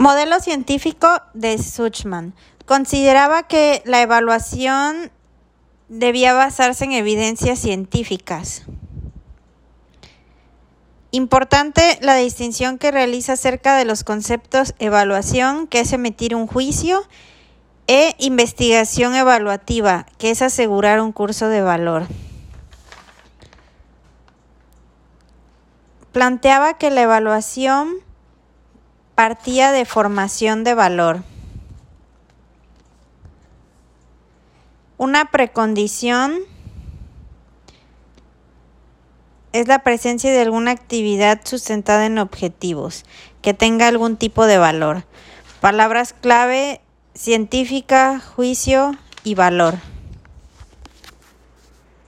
Modelo científico de Suchman. Consideraba que la evaluación debía basarse en evidencias científicas. Importante la distinción que realiza acerca de los conceptos evaluación, que es emitir un juicio, e investigación evaluativa, que es asegurar un curso de valor. Planteaba que la evaluación partía de formación de valor. Una precondición es la presencia de alguna actividad sustentada en objetivos que tenga algún tipo de valor. Palabras clave científica, juicio y valor.